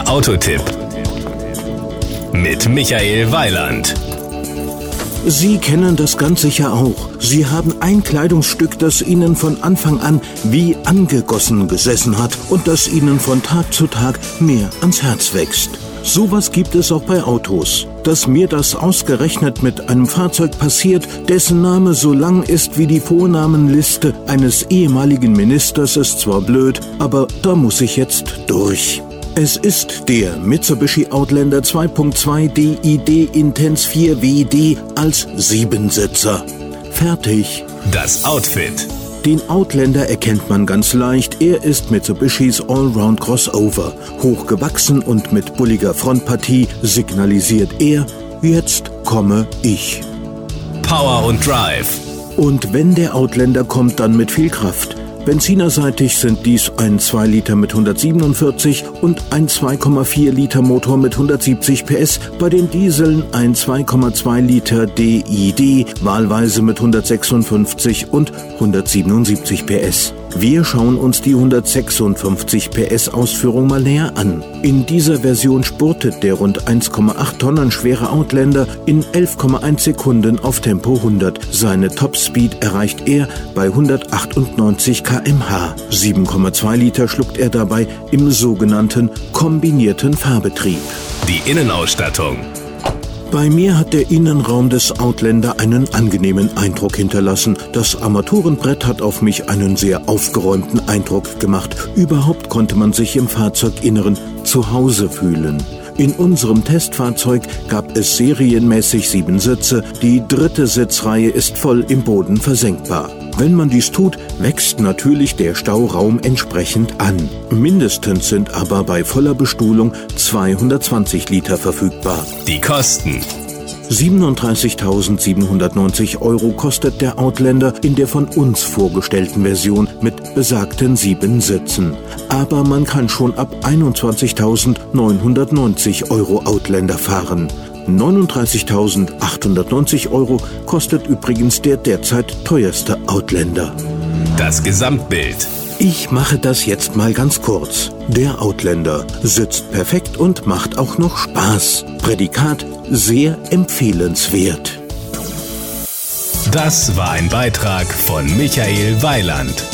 Der Autotipp mit Michael Weiland. Sie kennen das ganz sicher auch. Sie haben ein Kleidungsstück, das Ihnen von Anfang an wie angegossen gesessen hat und das Ihnen von Tag zu Tag mehr ans Herz wächst. Sowas gibt es auch bei Autos. Dass mir das ausgerechnet mit einem Fahrzeug passiert, dessen Name so lang ist wie die Vornamenliste eines ehemaligen Ministers, ist zwar blöd, aber da muss ich jetzt durch. Es ist der Mitsubishi Outlander 2.2 DID Intense 4 WD als Siebensitzer. Fertig. Das Outfit. Den Outlander erkennt man ganz leicht. Er ist Mitsubishis Allround Crossover. Hochgewachsen und mit bulliger Frontpartie signalisiert er, jetzt komme ich. Power und Drive. Und wenn der Outlander kommt, dann mit viel Kraft. Benzinerseitig sind dies ein 2 Liter mit 147 und ein 2,4 Liter Motor mit 170 PS, bei den Dieseln ein 2,2 Liter DID, wahlweise mit 156 und 177 PS. Wir schauen uns die 156 PS Ausführung mal näher an. In dieser Version spurtet der rund 1,8 Tonnen schwere Outlander in 11,1 Sekunden auf Tempo 100. Seine Topspeed erreicht er bei 198 kmh. 7,2 Liter schluckt er dabei im sogenannten kombinierten Fahrbetrieb. Die Innenausstattung. Bei mir hat der Innenraum des Outlander einen angenehmen Eindruck hinterlassen. Das Armaturenbrett hat auf mich einen sehr aufgeräumten Eindruck gemacht. Überhaupt konnte man sich im Fahrzeuginneren zu Hause fühlen. In unserem Testfahrzeug gab es serienmäßig sieben Sitze. Die dritte Sitzreihe ist voll im Boden versenkbar. Wenn man dies tut, wächst natürlich der Stauraum entsprechend an. Mindestens sind aber bei voller Bestuhlung 220 Liter verfügbar. Die Kosten. 37.790 Euro kostet der Outlander in der von uns vorgestellten Version mit besagten sieben Sitzen. Aber man kann schon ab 21.990 Euro Outlander fahren. 39.890 Euro kostet übrigens der derzeit teuerste Outlander. Das Gesamtbild. Ich mache das jetzt mal ganz kurz. Der Outlander sitzt perfekt und macht auch noch Spaß. Prädikat sehr empfehlenswert. Das war ein Beitrag von Michael Weiland.